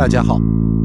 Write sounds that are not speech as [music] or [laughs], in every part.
大家好，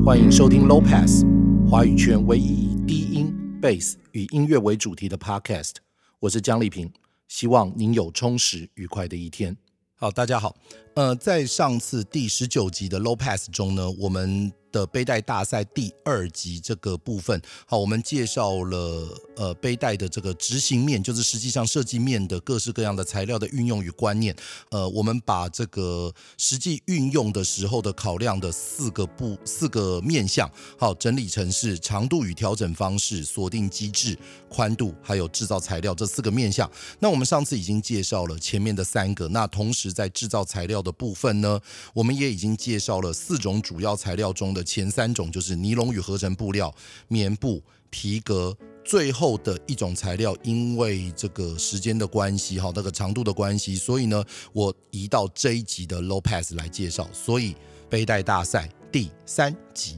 欢迎收听 Low Pass 华语圈唯一以低音、Bass 与音乐为主题的 Podcast。我是江丽萍，希望您有充实愉快的一天。好，大家好，呃，在上次第十九集的 Low Pass 中呢，我们。的背带大赛第二集这个部分，好，我们介绍了呃背带的这个执行面，就是实际上设计面的各式各样的材料的运用与观念。呃，我们把这个实际运用的时候的考量的四个部四个面向，好，整理成是长度与调整方式、锁定机制、宽度，还有制造材料这四个面向。那我们上次已经介绍了前面的三个，那同时在制造材料的部分呢，我们也已经介绍了四种主要材料中的。前三种就是尼龙与合成布料、棉布、皮革，最后的一种材料，因为这个时间的关系，哈，那个长度的关系，所以呢，我移到这一集的 Low Pass 来介绍。所以背带大赛第三集，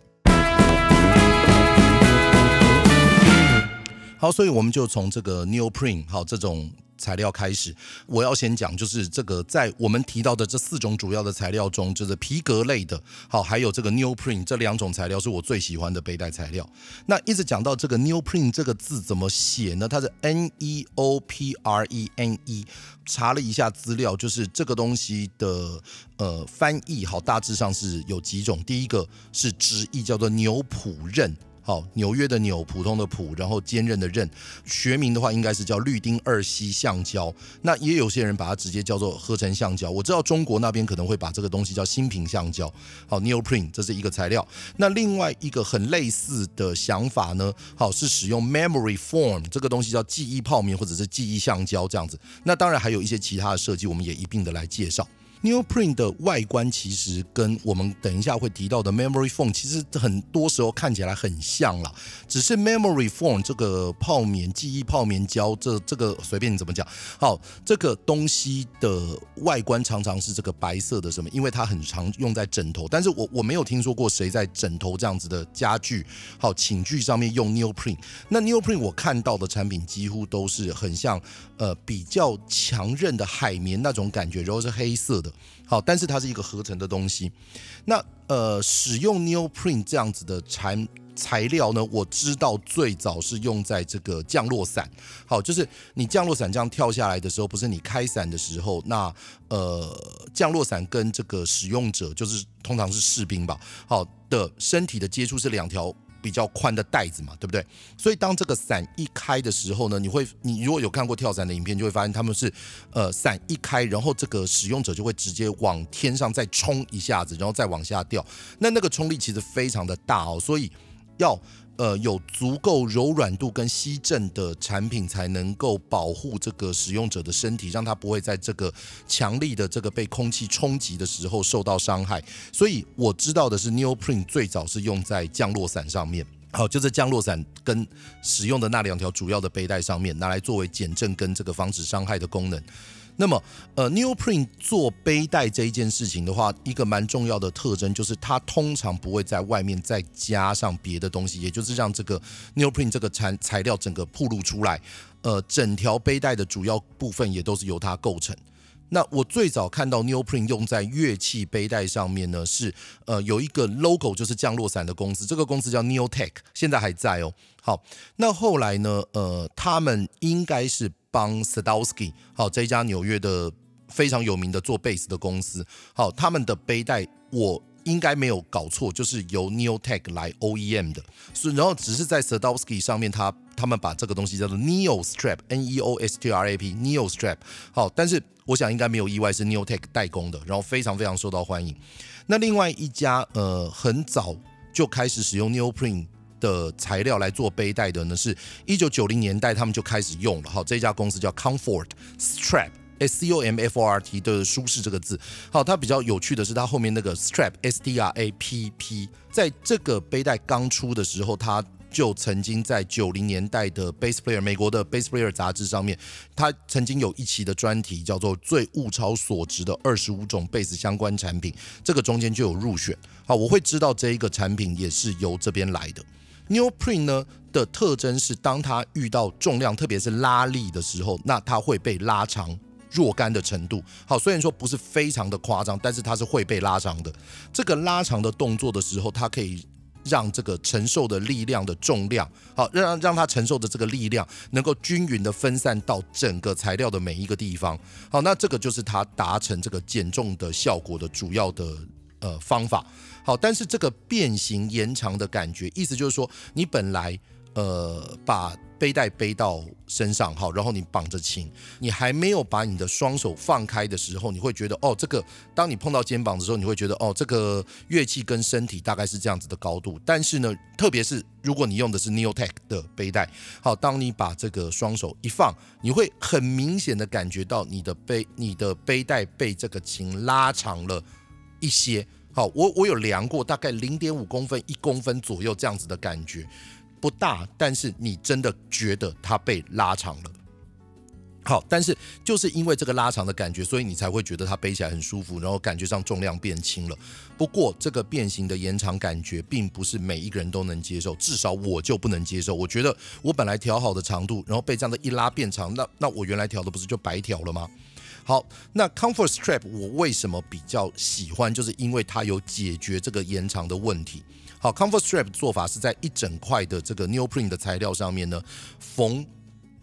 好，所以我们就从这个 Neoprene 好这种。材料开始，我要先讲，就是这个在我们提到的这四种主要的材料中，就是皮革类的，好，还有这个 Neoprene 这两种材料是我最喜欢的背带材料。那一直讲到这个 Neoprene 这个字怎么写呢？它是 N E O P R E N E，查了一下资料，就是这个东西的呃翻译，好，大致上是有几种。第一个是直译叫做牛普韧。好，纽约的纽，普通的普，然后坚韧的韧，学名的话应该是叫氯丁二烯橡胶。那也有些人把它直接叫做合成橡胶。我知道中国那边可能会把这个东西叫新品橡胶。好，Neoprene 这是一个材料。那另外一个很类似的想法呢，好，是使用 memory foam 这个东西叫记忆泡棉或者是记忆橡胶这样子。那当然还有一些其他的设计，我们也一并的来介绍。Neoprene 的外观其实跟我们等一下会提到的 Memory Foam 其实很多时候看起来很像啦，只是 Memory Foam 这个泡棉记忆泡棉胶，这这个随便你怎么讲，好，这个东西的外观常常是这个白色的什么？因为它很常用在枕头，但是我我没有听说过谁在枕头这样子的家具，好，寝具上面用 Neoprene。那 Neoprene 我看到的产品几乎都是很像呃比较强韧的海绵那种感觉，然后是黑色的。好，但是它是一个合成的东西。那呃，使用 Neoprene 这样子的材材料呢，我知道最早是用在这个降落伞。好，就是你降落伞这样跳下来的时候，不是你开伞的时候，那呃，降落伞跟这个使用者，就是通常是士兵吧，好的身体的接触是两条。比较宽的袋子嘛，对不对？所以当这个伞一开的时候呢，你会，你如果有看过跳伞的影片，就会发现他们是，呃，伞一开，然后这个使用者就会直接往天上再冲一下子，然后再往下掉。那那个冲力其实非常的大哦，所以要呃有足够柔软度跟吸震的产品，才能够保护这个使用者的身体，让他不会在这个强力的这个被空气冲击的时候受到伤害。所以我知道的是，Neoprene 最早是用在降落伞上面。好，就是降落伞跟使用的那两条主要的背带上面，拿来作为减震跟这个防止伤害的功能。那么，呃，Neoprene 做背带这一件事情的话，一个蛮重要的特征就是它通常不会在外面再加上别的东西，也就是让这个 Neoprene 这个材材料整个暴露出来。呃，整条背带的主要部分也都是由它构成。那我最早看到 Neoprene 用在乐器背带上面呢，是呃有一个 logo，就是降落伞的公司，这个公司叫 Neotech，现在还在哦。好，那后来呢，呃，他们应该是帮 Sadowski，好，这一家纽约的非常有名的做贝斯的公司，好，他们的背带我应该没有搞错，就是由 Neotech 来 OEM 的，是然后只是在 Sadowski 上面他，他他们把这个东西叫做 Neo Strap，N E O S T R A P，Neo Strap，好，但是。我想应该没有意外，是 Neotech 代工的，然后非常非常受到欢迎。那另外一家呃很早就开始使用 Neoprene 的材料来做背带的呢，是一九九零年代他们就开始用了。好，这家公司叫 Comfort Strap，S C O M F O R T 的舒适这个字。好，它比较有趣的是它后面那个 Strap，S T R A P P，在这个背带刚出的时候，它就曾经在九零年代的 Bass Player 美国的 Bass Player 杂志上面，他曾经有一期的专题叫做“最物超所值的二十五种贝斯相关产品”，这个中间就有入选。好，我会知道这一个产品也是由这边来的。Neoprene 呢的特征是，当它遇到重量，特别是拉力的时候，那它会被拉长。若干的程度。好，虽然说不是非常的夸张，但是它是会被拉长的。这个拉长的动作的时候，它可以让这个承受的力量的重量，好，让让它承受的这个力量能够均匀的分散到整个材料的每一个地方。好，那这个就是它达成这个减重的效果的主要的呃方法。好，但是这个变形延长的感觉，意思就是说，你本来呃把背带背到身上，好，然后你绑着琴，你还没有把你的双手放开的时候，你会觉得哦，这个当你碰到肩膀的时候，你会觉得哦，这个乐器跟身体大概是这样子的高度。但是呢，特别是如果你用的是 Neotech 的背带，好，当你把这个双手一放，你会很明显的感觉到你的背你的背带被这个琴拉长了一些。好，我我有量过，大概零点五公分、一公分左右这样子的感觉，不大，但是你真的觉得它被拉长了。好，但是就是因为这个拉长的感觉，所以你才会觉得它背起来很舒服，然后感觉上重量变轻了。不过这个变形的延长感觉，并不是每一个人都能接受，至少我就不能接受。我觉得我本来调好的长度，然后被这样的一拉变长，那那我原来调的不是就白调了吗？好，那 Comfort Strap 我为什么比较喜欢？就是因为它有解决这个延长的问题。好，Comfort Strap 的做法是在一整块的这个 Neoprene 的材料上面呢，缝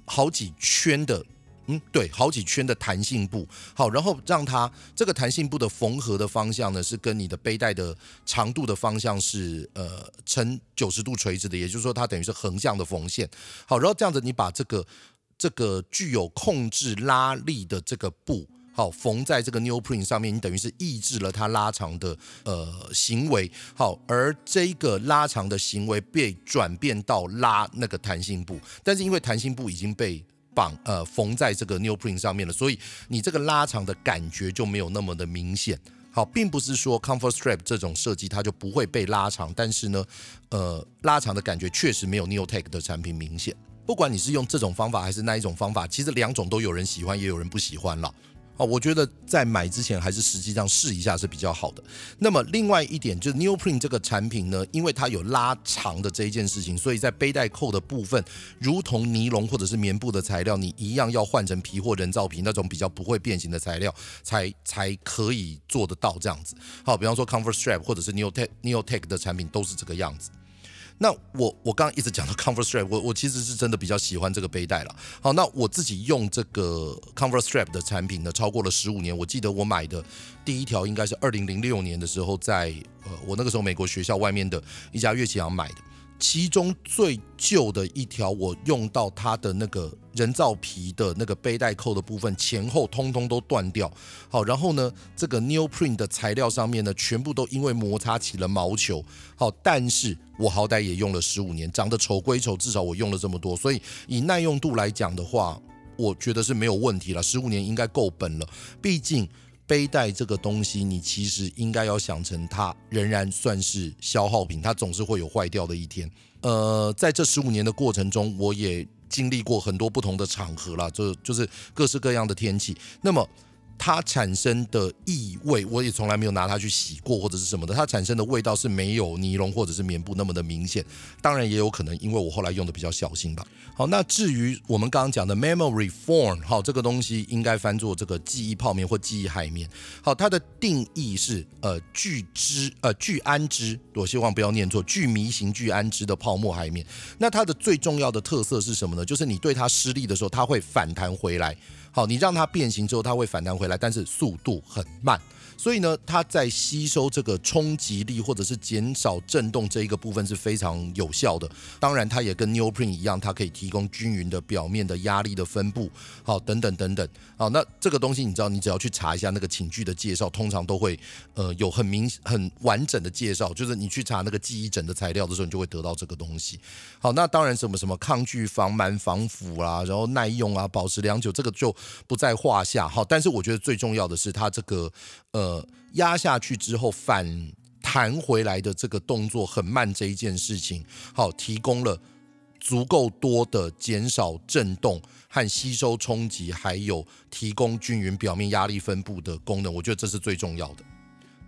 好几圈的，嗯，对，好几圈的弹性布。好，然后让它这个弹性布的缝合的方向呢，是跟你的背带的长度的方向是呃呈九十度垂直的，也就是说它等于是横向的缝线。好，然后这样子你把这个。这个具有控制拉力的这个布，好缝在这个 Neoprene 上面，你等于是抑制了它拉长的呃行为，好，而这个拉长的行为被转变到拉那个弹性布，但是因为弹性布已经被绑呃缝在这个 Neoprene 上面了，所以你这个拉长的感觉就没有那么的明显。好，并不是说 Comfort Strap 这种设计它就不会被拉长，但是呢，呃，拉长的感觉确实没有 Neotech 的产品明显。不管你是用这种方法还是那一种方法，其实两种都有人喜欢，也有人不喜欢了。哦，我觉得在买之前还是实际上试一下是比较好的。那么另外一点就是 Neoprene 这个产品呢，因为它有拉长的这一件事情，所以在背带扣的部分，如同尼龙或者是棉布的材料，你一样要换成皮或人造皮那种比较不会变形的材料，才才可以做得到这样子。好，比方说 Comfort Strap 或者是 Neotech Neotech 的产品都是这个样子。那我我刚刚一直讲到 Comfort Strap，我我其实是真的比较喜欢这个背带了。好，那我自己用这个 Comfort Strap 的产品呢，超过了十五年。我记得我买的第一条应该是二零零六年的时候，在呃我那个时候美国学校外面的一家乐器行买的。其中最旧的一条，我用到它的那个人造皮的那个背带扣的部分，前后通通都断掉。好，然后呢，这个 Neoprene 的材料上面呢，全部都因为摩擦起了毛球。好，但是我好歹也用了十五年，长得丑归丑，至少我用了这么多，所以以耐用度来讲的话，我觉得是没有问题了。十五年应该够本了，毕竟。背带这个东西，你其实应该要想成它仍然算是消耗品，它总是会有坏掉的一天。呃，在这十五年的过程中，我也经历过很多不同的场合啦，就就是各式各样的天气。那么。它产生的异味，我也从来没有拿它去洗过或者是什么的。它产生的味道是没有尼龙或者是棉布那么的明显。当然也有可能因为我后来用的比较小心吧。好，那至于我们刚刚讲的 memory foam，好，这个东西应该翻作这个记忆泡棉或记忆海绵。好，它的定义是呃聚酯呃聚氨酯，我希望不要念错，聚醚型聚氨酯的泡沫海绵。那它的最重要的特色是什么呢？就是你对它施力的时候，它会反弹回来。好，你让它变形之后，它会反弹回来，但是速度很慢。所以呢，它在吸收这个冲击力或者是减少震动这一个部分是非常有效的。当然，它也跟 Neoprene 一样，它可以提供均匀的表面的压力的分布。好，等等等等。好，那这个东西你知道，你只要去查一下那个寝具的介绍，通常都会呃有很明很完整的介绍。就是你去查那个记忆枕的材料的时候，你就会得到这个东西。好，那当然什么什么抗拒、防螨、防腐啦，然后耐用啊，保持良久，这个就不在话下。好，但是我觉得最重要的是它这个呃。呃，压下去之后反弹回来的这个动作很慢，这一件事情，好，提供了足够多的减少震动和吸收冲击，还有提供均匀表面压力分布的功能，我觉得这是最重要的。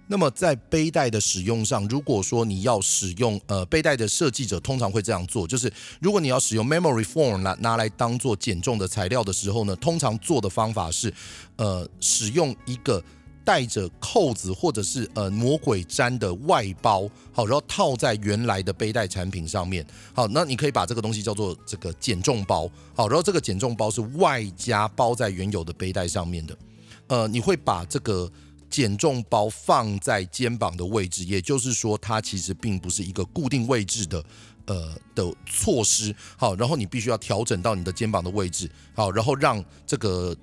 那么在背带的使用上，如果说你要使用呃背带的设计者通常会这样做，就是如果你要使用 memory foam 拿拿来当做减重的材料的时候呢，通常做的方法是，呃，使用一个带着扣子或者是呃魔鬼毡的外包，好，然后套在原来的背带产品上面，好，那你可以把这个东西叫做这个减重包，好，然后这个减重包是外加包在原有的背带上面的，呃，你会把这个。减重包放在肩膀的位置，也就是说，它其实并不是一个固定位置的，呃的措施。好，然后你必须要调整到你的肩膀的位置，好，然后让这个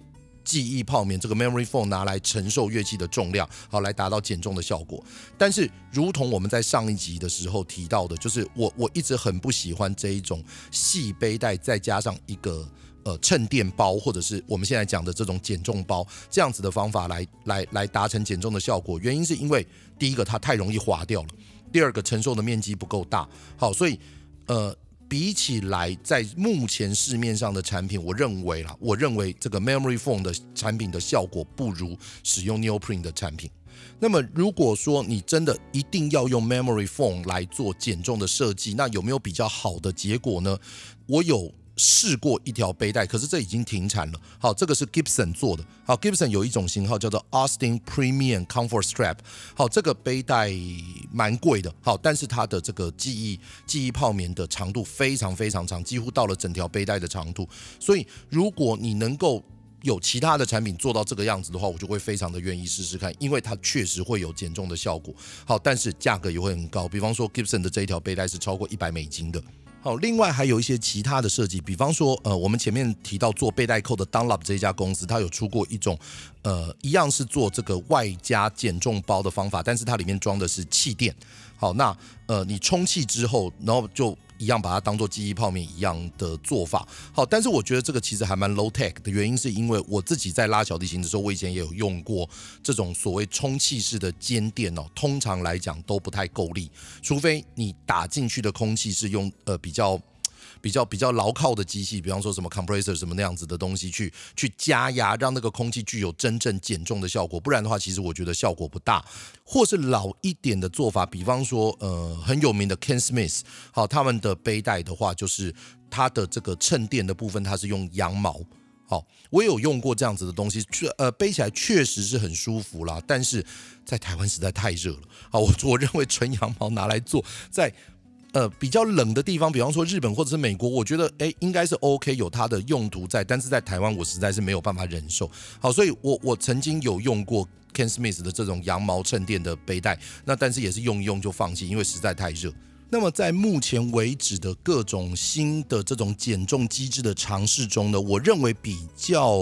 记忆泡棉这个 memory foam 拿来承受乐器的重量，好，来达到减重的效果。但是，如同我们在上一集的时候提到的，就是我我一直很不喜欢这一种细背带，再加上一个。呃，衬垫包或者是我们现在讲的这种减重包，这样子的方法来来来达成减重的效果。原因是因为第一个它太容易滑掉了，第二个承受的面积不够大。好，所以呃，比起来在目前市面上的产品，我认为啦，我认为这个 Memory Foam 的产品的效果不如使用 Neoprene 的产品。那么如果说你真的一定要用 Memory Foam 来做减重的设计，那有没有比较好的结果呢？我有。试过一条背带，可是这已经停产了。好，这个是 Gibson 做的。好，Gibson 有一种型号叫做 Austin Premium Comfort Strap。好，这个背带蛮贵的。好，但是它的这个记忆记忆泡棉的长度非常非常长，几乎到了整条背带的长度。所以，如果你能够有其他的产品做到这个样子的话，我就会非常的愿意试试看，因为它确实会有减重的效果。好，但是价格也会很高。比方说 Gibson 的这一条背带是超过一百美金的。好，另外还有一些其他的设计，比方说，呃，我们前面提到做背带扣的 Dunlop 这一家公司，它有出过一种，呃，一样是做这个外加减重包的方法，但是它里面装的是气垫。好，那呃，你充气之后，然后就。一样把它当做记忆泡面一样的做法，好，但是我觉得这个其实还蛮 low tech 的原因，是因为我自己在拉小提琴的时候，我以前也有用过这种所谓充气式的肩垫哦，通常来讲都不太够力，除非你打进去的空气是用呃比较。比较比较牢靠的机器，比方说什么 compressor 什么那样子的东西去去加压，让那个空气具有真正减重的效果。不然的话，其实我觉得效果不大。或是老一点的做法，比方说呃很有名的 Ken Smith，好，他们的背带的话，就是它的这个衬垫的部分，它是用羊毛。好，我有用过这样子的东西，确呃背起来确实是很舒服啦。但是在台湾实在太热了。好，我我认为纯羊毛拿来做在。呃，比较冷的地方，比方说日本或者是美国，我觉得诶应该是 OK，有它的用途在。但是在台湾，我实在是没有办法忍受。好，所以我我曾经有用过 Ken Smith 的这种羊毛衬垫的背带，那但是也是用一用就放弃，因为实在太热。那么在目前为止的各种新的这种减重机制的尝试中呢，我认为比较。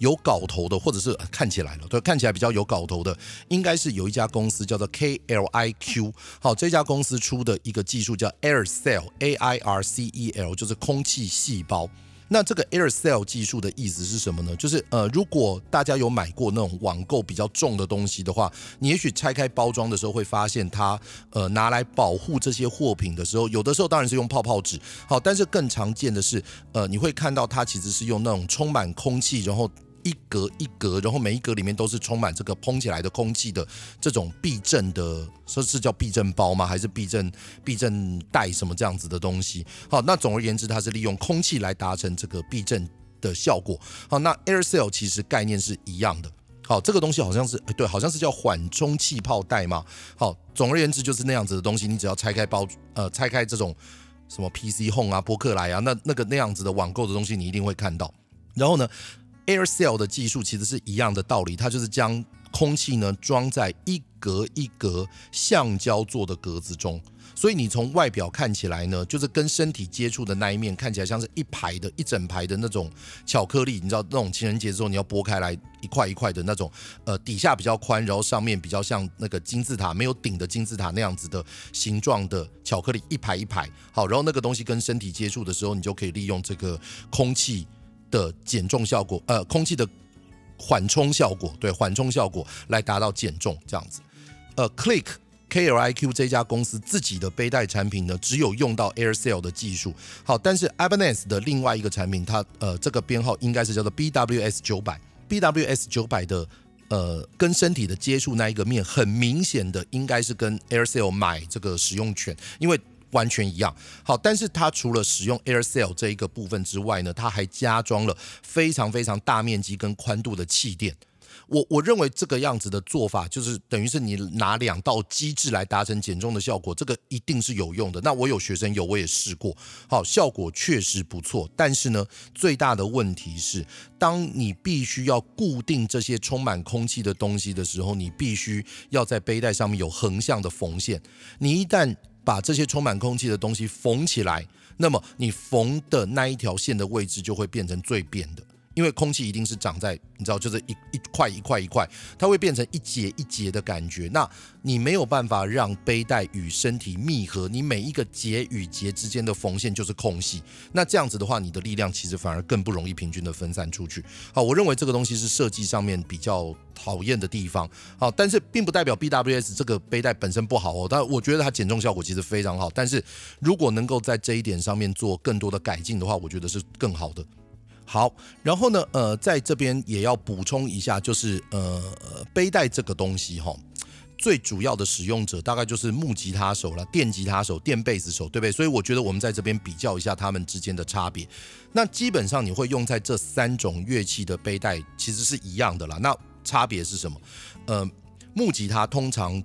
有搞头的，或者是看起来了，对，看起来比较有搞头的，应该是有一家公司叫做 KLIQ。好，这家公司出的一个技术叫 Air Cell A I R C E L，就是空气细胞。那这个 Air Cell 技术的意思是什么呢？就是呃，如果大家有买过那种网购比较重的东西的话，你也许拆开包装的时候会发现它呃拿来保护这些货品的时候，有的时候当然是用泡泡纸。好，但是更常见的是呃，你会看到它其实是用那种充满空气，然后一格一格，然后每一格里面都是充满这个膨起来的空气的这种避震的，说是叫避震包吗？还是避震避震带什么这样子的东西？好，那总而言之，它是利用空气来达成这个避震的效果。好，那 Air Cell 其实概念是一样的。好，这个东西好像是对，好像是叫缓冲气泡袋嘛。好，总而言之就是那样子的东西，你只要拆开包，呃，拆开这种什么 PC Home 啊、博客来啊，那那个那样子的网购的东西，你一定会看到。然后呢 Air cell 的技术其实是一样的道理，它就是将空气呢装在一格一格橡胶做的格子中，所以你从外表看起来呢，就是跟身体接触的那一面看起来像是一排的一整排的那种巧克力，你知道那种情人节之后你要剥开来一块一块的那种，呃，底下比较宽，然后上面比较像那个金字塔没有顶的金字塔那样子的形状的巧克力，一排一排，好，然后那个东西跟身体接触的时候，你就可以利用这个空气。的减重效果，呃，空气的缓冲效果，对，缓冲效果来达到减重这样子。呃，Click K L I Q 这家公司自己的背带产品呢，只有用到 Air Cell 的技术。好，但是 Ibanez 的另外一个产品，它呃这个编号应该是叫做 B W S 九百，B W S 九百的呃跟身体的接触那一个面，很明显的应该是跟 AirSeal 买这个使用权，因为完全一样。好，但是它除了使用 AirSeal 这一个部分之外呢，它还加装了非常非常大面积跟宽度的气垫。我我认为这个样子的做法，就是等于是你拿两道机制来达成减重的效果，这个一定是有用的。那我有学生有，我也试过，好，效果确实不错。但是呢，最大的问题是，当你必须要固定这些充满空气的东西的时候，你必须要在背带上面有横向的缝线。你一旦把这些充满空气的东西缝起来，那么你缝的那一条线的位置就会变成最扁的。因为空气一定是长在，你知道，就是一一块一块一块，它会变成一节一节的感觉。那你没有办法让背带与身体密合，你每一个节与节之间的缝线就是空隙。那这样子的话，你的力量其实反而更不容易平均的分散出去。好，我认为这个东西是设计上面比较讨厌的地方。好，但是并不代表 BWS 这个背带本身不好哦。但我觉得它减重效果其实非常好。但是如果能够在这一点上面做更多的改进的话，我觉得是更好的。好，然后呢，呃，在这边也要补充一下，就是呃，背带这个东西哈，最主要的使用者大概就是木吉他手了，电吉他手、电贝斯手，对不对？所以我觉得我们在这边比较一下他们之间的差别。那基本上你会用在这三种乐器的背带其实是一样的啦。那差别是什么？呃，木吉他通常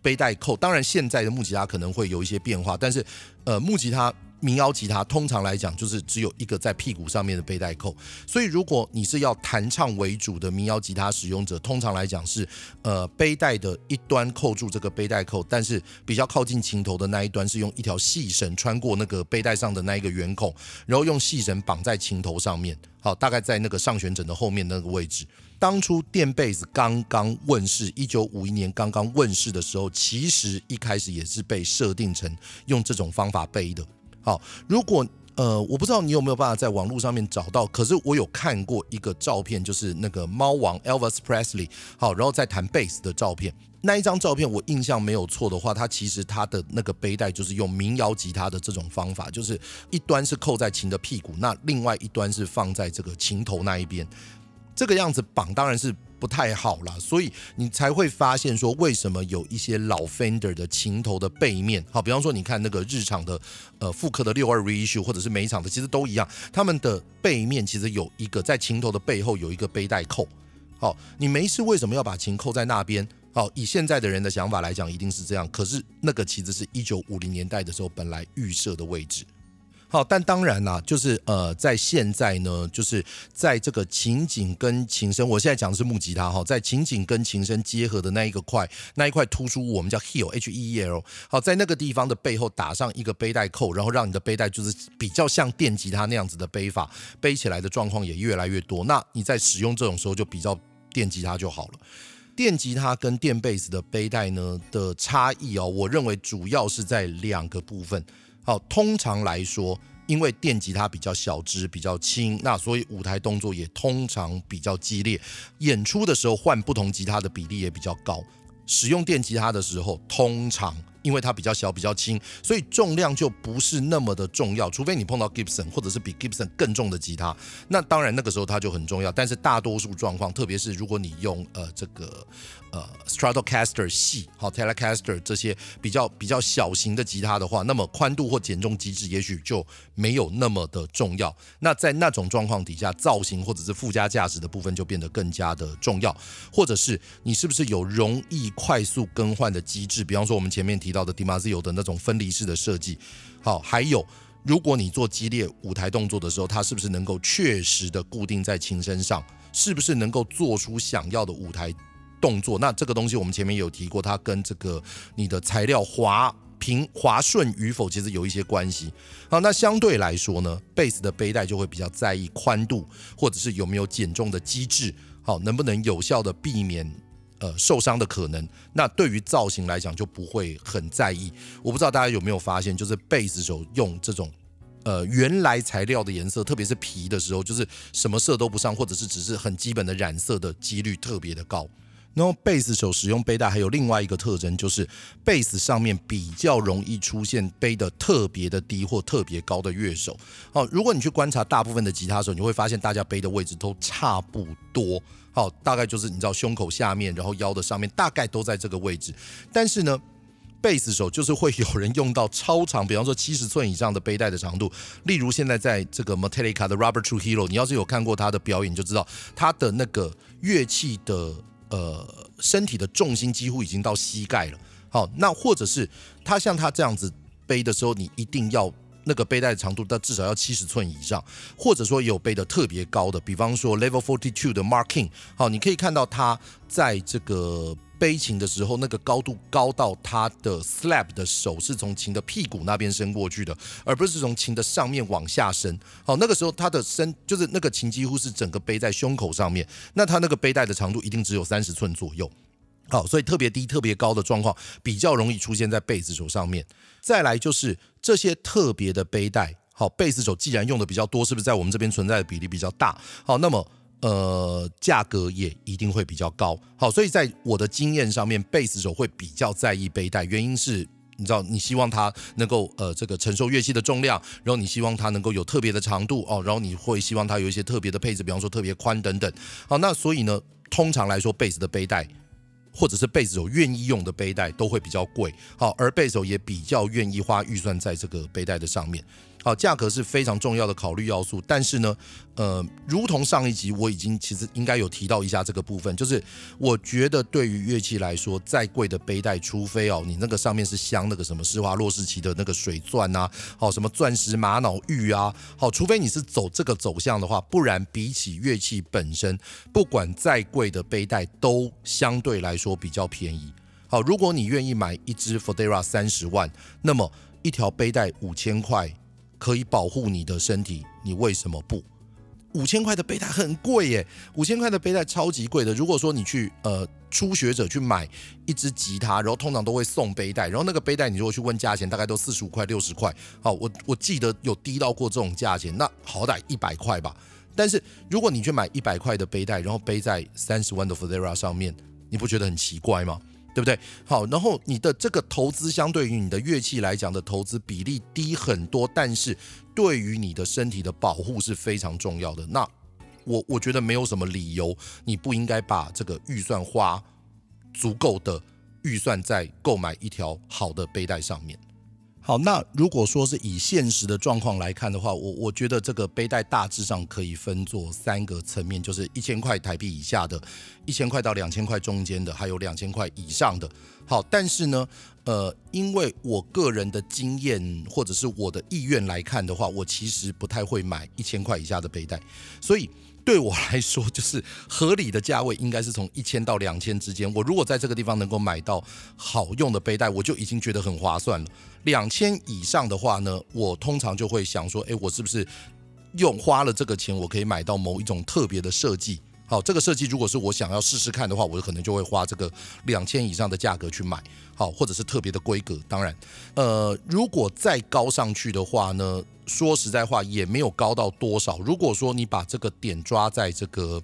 背带扣，当然现在的木吉他可能会有一些变化，但是呃，木吉他。民谣吉他通常来讲就是只有一个在屁股上面的背带扣，所以如果你是要弹唱为主的民谣吉他使用者，通常来讲是呃背带的一端扣住这个背带扣，但是比较靠近琴头的那一端是用一条细绳穿过那个背带上的那一个圆孔，然后用细绳绑在琴头上面，好，大概在那个上旋枕的后面那个位置。当初电贝斯刚刚问世，一九五一年刚刚问世的时候，其实一开始也是被设定成用这种方法背的。好，如果呃，我不知道你有没有办法在网络上面找到，可是我有看过一个照片，就是那个猫王 Elvis Presley，好，然后在弹贝斯的照片。那一张照片我印象没有错的话，它其实它的那个背带就是用民谣吉他的这种方法，就是一端是扣在琴的屁股，那另外一端是放在这个琴头那一边，这个样子绑当然是。不太好了，所以你才会发现说，为什么有一些老 Fender 的琴头的背面，好，比方说你看那个日常的呃复刻的六二 reissue 或者是美厂的，其实都一样，他们的背面其实有一个在琴头的背后有一个背带扣，好，你没事为什么要把琴扣在那边？好，以现在的人的想法来讲，一定是这样，可是那个其实是一九五零年代的时候本来预设的位置。好，但当然啦，就是呃，在现在呢，就是在这个琴颈跟琴身，我现在讲的是木吉他哈，在琴颈跟琴身结合的那一个块，那一块突出物，我们叫 heel，h e e l。好，在那个地方的背后打上一个背带扣，然后让你的背带就是比较像电吉他那样子的背法，背起来的状况也越来越多。那你在使用这种时候就比较电吉他就好了。电吉他跟电贝斯的背带呢的差异哦，我认为主要是在两个部分。好，通常来说，因为电吉他比较小只、比较轻，那所以舞台动作也通常比较激烈。演出的时候换不同吉他的比例也比较高。使用电吉他的时候，通常。因为它比较小、比较轻，所以重量就不是那么的重要。除非你碰到 Gibson 或者是比 Gibson 更重的吉他，那当然那个时候它就很重要。但是大多数状况，特别是如果你用呃这个呃 Stratocaster 系、好 Telecaster 这些比较比较小型的吉他的话，那么宽度或减重机制也许就没有那么的重要。那在那种状况底下，造型或者是附加价值的部分就变得更加的重要。或者是你是不是有容易快速更换的机制？比方说我们前面提。到的 d i m a z i o 的那种分离式的设计，好，还有如果你做激烈舞台动作的时候，它是不是能够确实的固定在琴身上？是不是能够做出想要的舞台动作？那这个东西我们前面有提过，它跟这个你的材料滑平滑顺与否其实有一些关系。好，那相对来说呢，贝斯的背带就会比较在意宽度，或者是有没有减重的机制，好，能不能有效的避免。呃，受伤的可能，那对于造型来讲就不会很在意。我不知道大家有没有发现，就是贝斯手用这种呃原来材料的颜色，特别是皮的时候，就是什么色都不上，或者是只是很基本的染色的几率特别的高。然后贝斯手使用背带还有另外一个特征，就是贝斯上面比较容易出现背的特别的低或特别高的乐手。好，如果你去观察大部分的吉他手，你会发现大家背的位置都差不多。好，大概就是你知道胸口下面，然后腰的上面，大概都在这个位置。但是呢，贝斯手就是会有人用到超长，比方说七十寸以上的背带的长度。例如现在在这个 Metallica 的 Robert Trujillo，你要是有看过他的表演，就知道他的那个乐器的。呃，身体的重心几乎已经到膝盖了。好，那或者是他像他这样子背的时候，你一定要那个背带长度，到至少要七十寸以上，或者说有背的特别高的，比方说 Level Forty Two 的 Marking，。好，你可以看到他在这个。背琴的时候，那个高度高到他的 slap 的手是从琴的屁股那边伸过去的，而不是从琴的上面往下伸。好，那个时候他的身就是那个琴几乎是整个背在胸口上面，那他那个背带的长度一定只有三十寸左右。好，所以特别低、特别高的状况比较容易出现在贝斯手上面。再来就是这些特别的背带，好，贝斯手既然用的比较多，是不是在我们这边存在的比例比较大？好，那么。呃，价格也一定会比较高。好，所以在我的经验上面，贝斯手会比较在意背带，原因是，你知道，你希望它能够呃这个承受乐器的重量，然后你希望它能够有特别的长度哦，然后你会希望它有一些特别的配置，比方说特别宽等等。好，那所以呢，通常来说，贝斯的背带或者是贝斯手愿意用的背带都会比较贵。好，而贝斯手也比较愿意花预算在这个背带的上面。好，价格是非常重要的考虑要素，但是呢，呃，如同上一集我已经其实应该有提到一下这个部分，就是我觉得对于乐器来说，再贵的背带，除非哦你那个上面是镶那个什么施华洛世奇的那个水钻啊，好什么钻石玛瑙玉啊，好，除非你是走这个走向的话，不然比起乐器本身，不管再贵的背带都相对来说比较便宜。好，如果你愿意买一支 Fodera 三十万，那么一条背带五千块。可以保护你的身体，你为什么不？五千块的背带很贵耶，五千块的背带超级贵的。如果说你去呃初学者去买一支吉他，然后通常都会送背带，然后那个背带你如果去问价钱，大概都四十五块、六十块。好，我我记得有低到过这种价钱，那好歹一百块吧。但是如果你去买一百块的背带，然后背在三十万的 Fodera 上面，你不觉得很奇怪吗？对不对？好，然后你的这个投资相对于你的乐器来讲的投资比例低很多，但是对于你的身体的保护是非常重要的。那我我觉得没有什么理由你不应该把这个预算花足够的预算在购买一条好的背带上面。好，那如果说是以现实的状况来看的话，我我觉得这个背带大致上可以分作三个层面，就是一千块台币以下的，一千块到两千块中间的，还有两千块以上的。好，但是呢，呃，因为我个人的经验或者是我的意愿来看的话，我其实不太会买一千块以下的背带，所以。对我来说，就是合理的价位应该是从一千到两千之间。我如果在这个地方能够买到好用的背带，我就已经觉得很划算了。两千以上的话呢，我通常就会想说，哎，我是不是用花了这个钱，我可以买到某一种特别的设计？好，这个设计如果是我想要试试看的话，我可能就会花这个两千以上的价格去买。好，或者是特别的规格。当然，呃，如果再高上去的话呢，说实在话也没有高到多少。如果说你把这个点抓在这个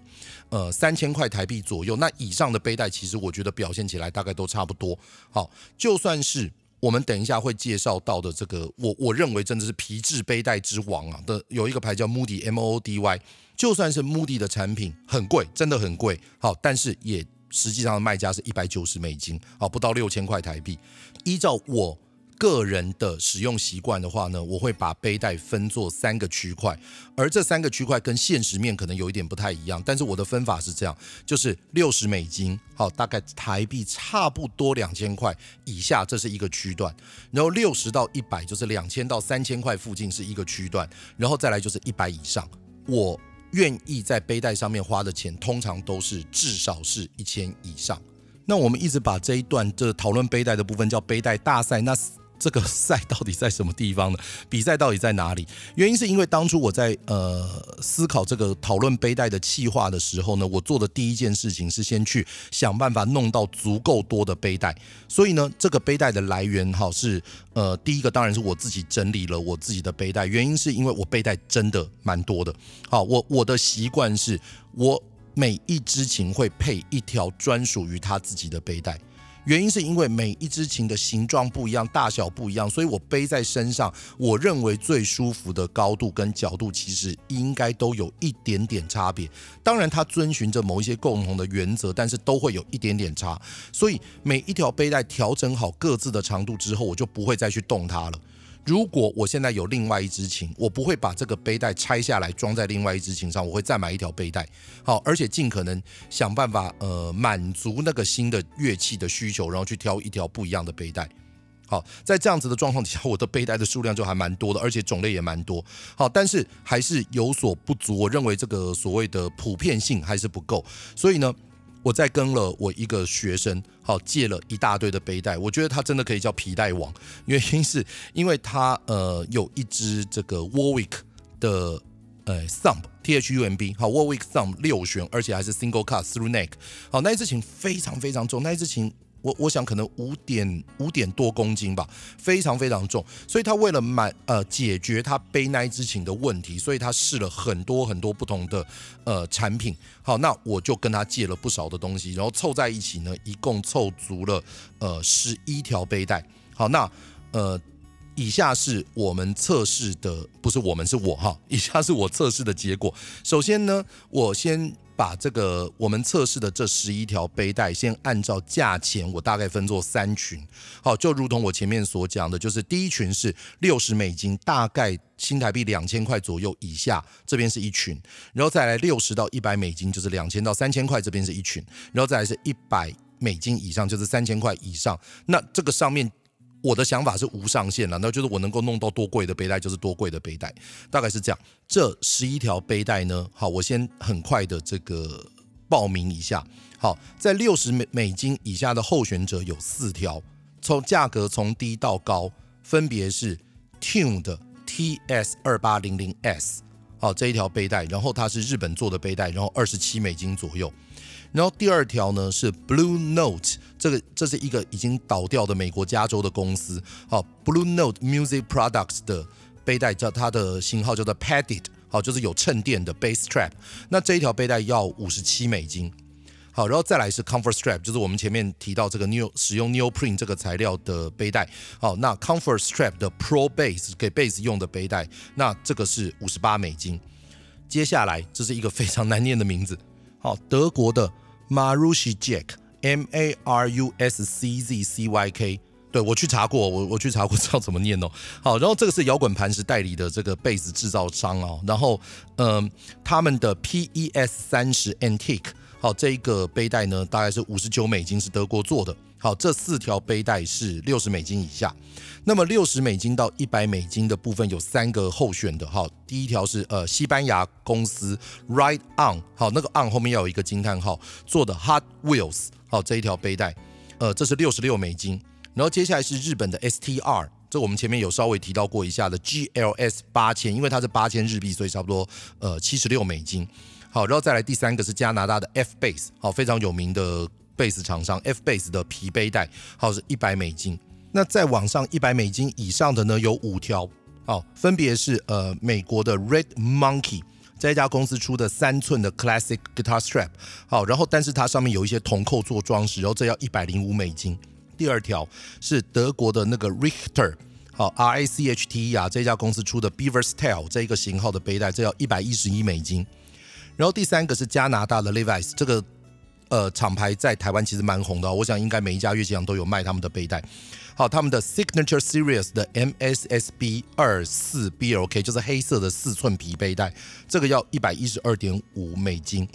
呃三千块台币左右，那以上的背带其实我觉得表现起来大概都差不多。好，就算是我们等一下会介绍到的这个，我我认为真的是皮质背带之王啊的，有一个牌叫 Moody M O O D Y，就算是 Moody 的产品很贵，真的很贵。好，但是也实际上的卖价是一百九十美金，好，不到六千块台币。依照我。个人的使用习惯的话呢，我会把背带分作三个区块，而这三个区块跟现实面可能有一点不太一样，但是我的分法是这样，就是六十美金，好，大概台币差不多两千块以下，这是一个区段，然后六十到一百就是两千到三千块附近是一个区段，然后再来就是一百以上，我愿意在背带上面花的钱，通常都是至少是一千以上。那我们一直把这一段这讨论背带的部分叫背带大赛，那。这个赛到底在什么地方呢？[laughs] 比赛到底在哪里？原因是因为当初我在呃思考这个讨论背带的气划的时候呢，我做的第一件事情是先去想办法弄到足够多的背带。所以呢，这个背带的来源哈是呃第一个当然是我自己整理了我自己的背带。原因是因为我背带真的蛮多的。好，我我的习惯是我。每一支琴会配一条专属于他自己的背带。原因是因为每一只琴的形状不一样，大小不一样，所以我背在身上，我认为最舒服的高度跟角度，其实应该都有一点点差别。当然，它遵循着某一些共同的原则，但是都会有一点点差。所以每一条背带调整好各自的长度之后，我就不会再去动它了。如果我现在有另外一支琴，我不会把这个背带拆下来装在另外一支琴上，我会再买一条背带，好，而且尽可能想办法呃满足那个新的乐器的需求，然后去挑一条不一样的背带。好，在这样子的状况底下，我的背带的数量就还蛮多的，而且种类也蛮多。好，但是还是有所不足，我认为这个所谓的普遍性还是不够，所以呢。我在跟了我一个学生，好，借了一大堆的背带，我觉得他真的可以叫皮带王，原因是因为他呃有一只这个 Warwick 的呃 Thumb T H U M B 好 Warwick Thumb 六弦，而且还是 Single Cut Through Neck，好，那一支琴非常非常重，那一支琴。我我想可能五点五点多公斤吧，非常非常重，所以他为了满呃解决他背那一支琴的问题，所以他试了很多很多不同的呃产品。好，那我就跟他借了不少的东西，然后凑在一起呢，一共凑足了呃十一条背带。好，那呃以下是我们测试的，不是我们是我哈，以下是我测试的结果。首先呢，我先。把这个我们测试的这十一条背带，先按照价钱，我大概分作三群。好，就如同我前面所讲的，就是第一群是六十美金，大概新台币两千块左右以下，这边是一群；然后再来六十到一百美金，就是两千到三千块，这边是一群；然后再来是一百美金以上，就是三千块以上。那这个上面。我的想法是无上限了，那就是我能够弄到多贵的背带就是多贵的背带，大概是这样。这十一条背带呢，好，我先很快的这个报名一下。好，在六十美美金以下的候选者有四条，从价格从低到高，分别是 Tune 的 TS 二八零零 S，好，这一条背带，然后它是日本做的背带，然后二十七美金左右。然后第二条呢是 Blue Note，这个这是一个已经倒掉的美国加州的公司，好，Blue Note Music Products 的背带叫它的型号叫做 Padded，好，就是有衬垫的 Bass Strap，那这一条背带要五十七美金，好，然后再来是 Comfort Strap，就是我们前面提到这个 Neo 使用 Neoprene 这个材料的背带，好，那 Comfort Strap 的 Pro Bass 给 Bass 用的背带，那这个是五十八美金，接下来这是一个非常难念的名字。好，德国的 Marushi Jack M A R U S C Z C Y K，对，我去查过，我我去查过，[laughs] 知道怎么念哦。好，然后这个是摇滚磐石代理的这个贝斯制造商哦。然后，嗯、他们的 P E S 三十 Antique，好，这一个背带呢，大概是五十九美金，是德国做的。好，这四条背带是六十美金以下。那么六十美金到一百美金的部分有三个候选的，好，第一条是呃西班牙公司 Ride On，好，那个 On 后面要有一个惊叹号做的 Hot Wheels，好，这一条背带，呃，这是六十六美金。然后接下来是日本的 STR，这我们前面有稍微提到过一下的 GLS 八千，因为它是八千日币，所以差不多呃七十六美金。好，然后再来第三个是加拿大的 F Base，好，非常有名的贝斯厂商 F Bass 的皮背带，好，是一百美金。那在网上一百美金以上的呢，有五条，哦，分别是呃美国的 Red Monkey 这一家公司出的三寸的 Classic Guitar Strap，好，然后但是它上面有一些铜扣做装饰，然后这要一百零五美金。第二条是德国的那个 Richter，好 R A C H T E R 这一家公司出的 Beaver's Tail 这一个型号的背带，这要一百一十一美金。然后第三个是加拿大的 Levi's 这个呃厂牌在台湾其实蛮红的，我想应该每一家乐器行都有卖他们的背带。好，他们的 Signature Series 的 MSSB 二四 BLK 就是黑色的四寸皮背带，这个要一百一十二点五美金。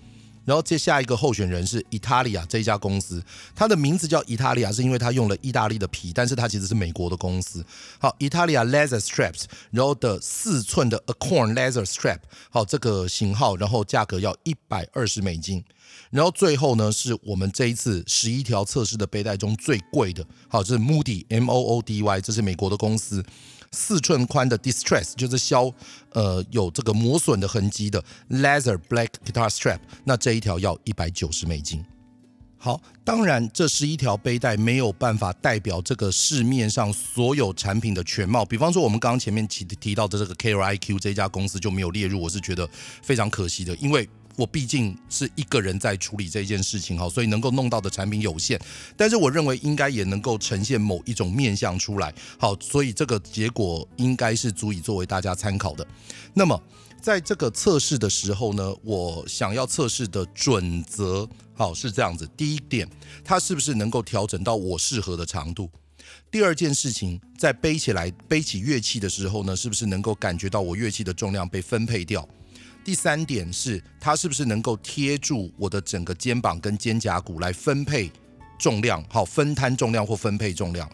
然后接下一个候选人是 Italia 这一家公司，它的名字叫 Italia 是因为它用了意大利的皮，但是它其实是美国的公司。好，Italia Leather Straps，然后的四寸的 Acorn Leather Strap，好，这个型号，然后价格要一百二十美金。然后最后呢，是我们这一次十一条测试的背带中最贵的，好，这是 Moody M O O D Y，这是美国的公司，四寸宽的 Distress，就是削呃有这个磨损的痕迹的 Leather Black Guitar Strap，那这一条要一百九十美金。好，当然这十一条背带没有办法代表这个市面上所有产品的全貌。比方说，我们刚刚前面提提到的这个 KRIQ 这家公司就没有列入，我是觉得非常可惜的，因为我毕竟是一个人在处理这件事情哈，所以能够弄到的产品有限，但是我认为应该也能够呈现某一种面向出来，好，所以这个结果应该是足以作为大家参考的。那么在这个测试的时候呢，我想要测试的准则，好，是这样子：第一点，它是不是能够调整到我适合的长度？第二件事情，在背起来背起乐器的时候呢，是不是能够感觉到我乐器的重量被分配掉？第三点是，它是不是能够贴住我的整个肩膀跟肩胛骨来分配重量，好，分摊重量或分配重量。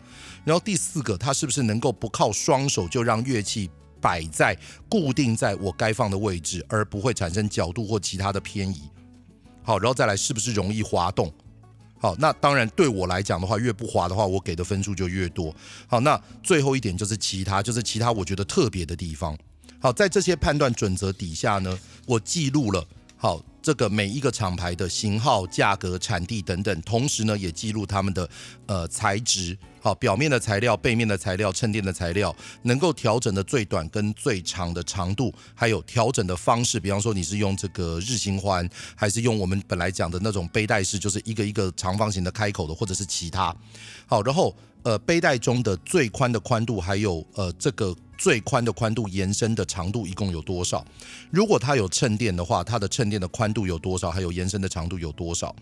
然后第四个，它是不是能够不靠双手就让乐器摆在固定在我该放的位置，而不会产生角度或其他的偏移？好，然后再来，是不是容易滑动？好，那当然对我来讲的话，越不滑的话，我给的分数就越多。好，那最后一点就是其他，就是其他我觉得特别的地方。好，在这些判断准则底下呢，我记录了好这个每一个厂牌的型号、价格、产地等等，同时呢也记录他们的呃材质，好，表面的材料、背面的材料、衬垫的材料，能够调整的最短跟最长的长度，还有调整的方式，比方说你是用这个日行环，还是用我们本来讲的那种背带式，就是一个一个长方形的开口的，或者是其他。好，然后呃背带中的最宽的宽度，还有呃这个。最宽的宽度延伸的长度一共有多少？如果它有衬垫的话，它的衬垫的宽度有多少？还有延伸的长度有多少？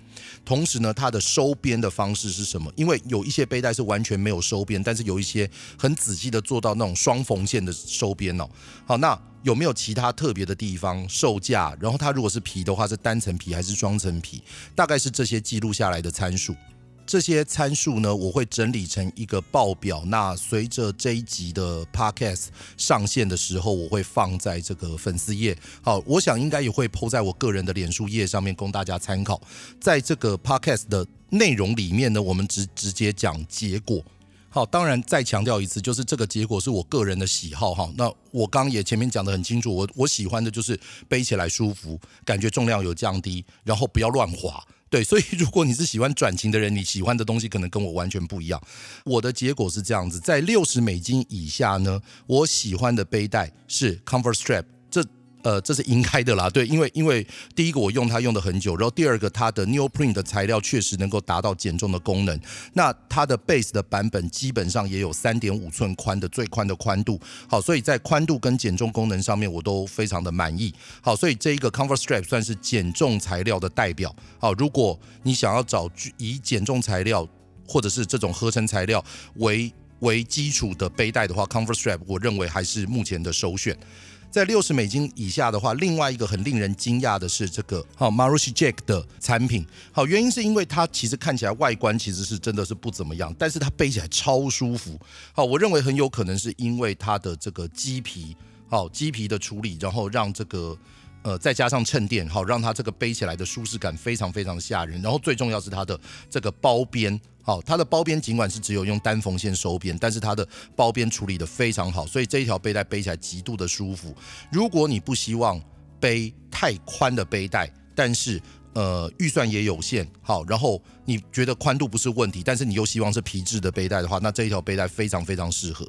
同时呢，它的收边的方式是什么？因为有一些背带是完全没有收边，但是有一些很仔细的做到那种双缝线的收边哦。好，那有没有其他特别的地方？售价，然后它如果是皮的话，是单层皮还是双层皮？大概是这些记录下来的参数。这些参数呢，我会整理成一个报表。那随着这一集的 podcast 上线的时候，我会放在这个粉丝页。好，我想应该也会 po 在我个人的脸书页上面供大家参考。在这个 podcast 的内容里面呢，我们直直接讲结果。好，当然再强调一次，就是这个结果是我个人的喜好哈。那我刚也前面讲得很清楚，我我喜欢的就是背起来舒服，感觉重量有降低，然后不要乱滑。对，所以如果你是喜欢转型的人，你喜欢的东西可能跟我完全不一样。我的结果是这样子，在六十美金以下呢，我喜欢的背带是 Comfort Strap。呃，这是应该的啦，对，因为因为第一个我用它用的很久，然后第二个它的 Neoprene 的材料确实能够达到减重的功能。那它的 Base 的版本基本上也有三点五寸宽的最宽的宽度，好，所以在宽度跟减重功能上面我都非常的满意。好，所以这一个 Comfort Strap 算是减重材料的代表。好，如果你想要找以减重材料或者是这种合成材料为为基础的背带的话，Comfort Strap 我认为还是目前的首选。在六十美金以下的话，另外一个很令人惊讶的是这个好 Marucci Jack 的产品，好，原因是因为它其实看起来外观其实是真的是不怎么样，但是它背起来超舒服，好，我认为很有可能是因为它的这个鸡皮，好，鸡皮的处理，然后让这个。呃，再加上衬垫，好，让它这个背起来的舒适感非常非常吓人。然后最重要是它的这个包边，好，它的包边尽管是只有用单缝线收边，但是它的包边处理的非常好，所以这一条背带背起来极度的舒服。如果你不希望背太宽的背带，但是呃预算也有限，好，然后你觉得宽度不是问题，但是你又希望是皮质的背带的话，那这一条背带非常非常适合。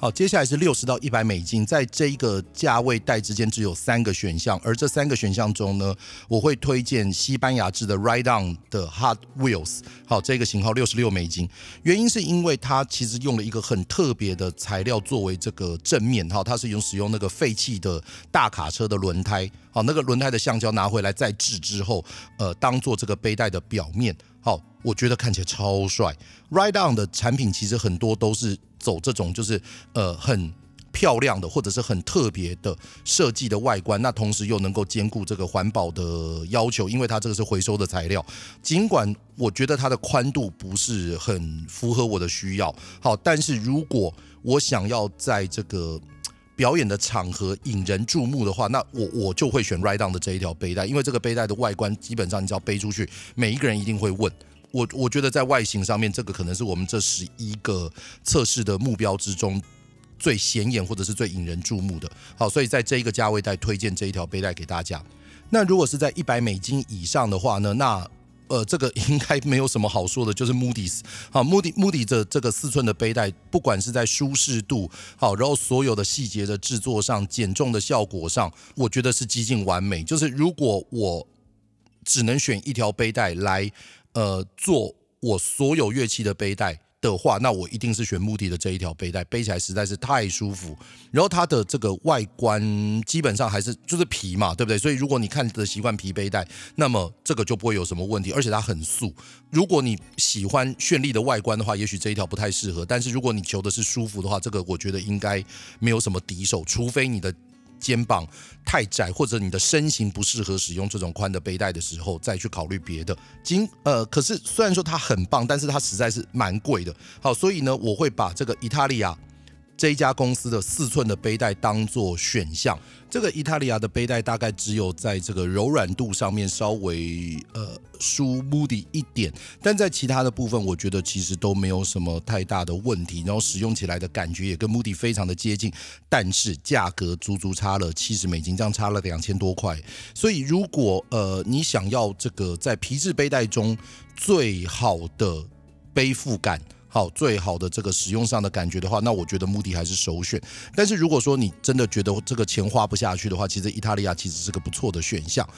好，接下来是六十到一百美金，在这一个价位带之间只有三个选项，而这三个选项中呢，我会推荐西班牙制的 Ride On 的 Hard Wheels。好，这个型号六十六美金，原因是因为它其实用了一个很特别的材料作为这个正面，哈，它是用使用那个废弃的大卡车的轮胎，好，那个轮胎的橡胶拿回来再制之后，呃，当做这个背带的表面。好，我觉得看起来超帅。Ride On 的产品其实很多都是走这种就是呃很漂亮的或者是很特别的设计的外观，那同时又能够兼顾这个环保的要求，因为它这个是回收的材料。尽管我觉得它的宽度不是很符合我的需要，好，但是如果我想要在这个表演的场合引人注目的话，那我我就会选 Ride On 的这一条背带，因为这个背带的外观基本上你只要背出去，每一个人一定会问我。我觉得在外形上面，这个可能是我们这十一个测试的目标之中最显眼或者是最引人注目的。好，所以在这一个价位带推荐这一条背带给大家。那如果是在一百美金以上的话呢，那呃，这个 [laughs] 应该没有什么好说的，就是 Moody's 好，Moody Moody 的这个四寸的背带，不管是在舒适度好，然后所有的细节的制作上、减重的效果上，我觉得是几近完美。就是如果我只能选一条背带来呃做我所有乐器的背带。的话，那我一定是选目的的这一条背带，背起来实在是太舒服。然后它的这个外观基本上还是就是皮嘛，对不对？所以如果你看的习惯皮背带，那么这个就不会有什么问题。而且它很素。如果你喜欢绚丽的外观的话，也许这一条不太适合。但是如果你求的是舒服的话，这个我觉得应该没有什么敌手，除非你的。肩膀太窄，或者你的身形不适合使用这种宽的背带的时候，再去考虑别的。今呃，可是虽然说它很棒，但是它实在是蛮贵的。好，所以呢，我会把这个意大利啊。这一家公司的四寸的背带当做选项，这个意大利亚的背带大概只有在这个柔软度上面稍微呃输 Moody 一点，但在其他的部分，我觉得其实都没有什么太大的问题，然后使用起来的感觉也跟 Moody 非常的接近，但是价格足足差了七十美金，这样差了两千多块，所以如果呃你想要这个在皮质背带中最好的背负感。好，最好的这个使用上的感觉的话，那我觉得目的还是首选。但是如果说你真的觉得这个钱花不下去的话，其实意大利亚其实是个不错的选项。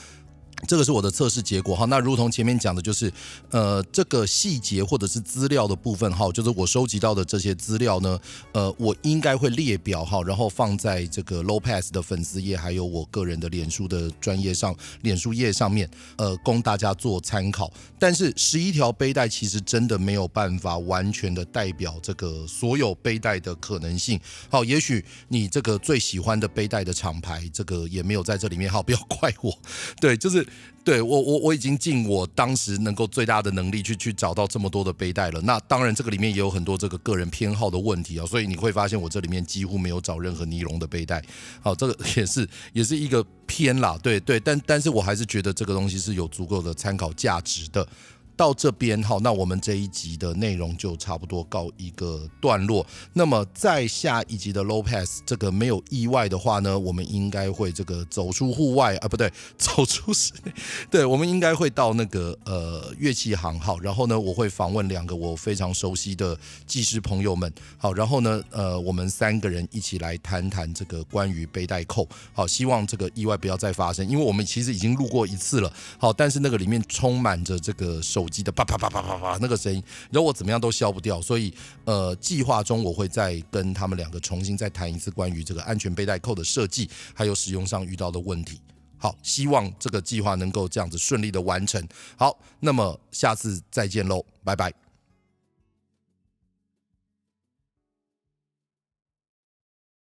这个是我的测试结果哈，那如同前面讲的，就是呃，这个细节或者是资料的部分哈，就是我收集到的这些资料呢，呃，我应该会列表哈，然后放在这个 Low Pass 的粉丝页，还有我个人的脸书的专业上，脸书页上面，呃，供大家做参考。但是十一条背带其实真的没有办法完全的代表这个所有背带的可能性。好，也许你这个最喜欢的背带的厂牌，这个也没有在这里面。好，不要怪我。对，就是。对我我我已经尽我当时能够最大的能力去去找到这么多的背带了。那当然这个里面也有很多这个个人偏好的问题啊，所以你会发现我这里面几乎没有找任何尼龙的背带。好，这个也是也是一个偏啦，对对，但但是我还是觉得这个东西是有足够的参考价值的。到这边好，那我们这一集的内容就差不多告一个段落。那么在下一集的 Lopez，这个没有意外的话呢，我们应该会这个走出户外啊，不对，[laughs] 走出室内。对，我们应该会到那个呃乐器行好，然后呢，我会访问两个我非常熟悉的技师朋友们。好，然后呢，呃，我们三个人一起来谈谈这个关于背带扣。好，希望这个意外不要再发生，因为我们其实已经录过一次了。好，但是那个里面充满着这个手。手机的啪啪啪啪啪啪那个声音，然后我怎么样都消不掉，所以呃，计划中我会再跟他们两个重新再谈一次关于这个安全背带扣的设计，还有使用上遇到的问题。好，希望这个计划能够这样子顺利的完成。好，那么下次再见喽，拜拜。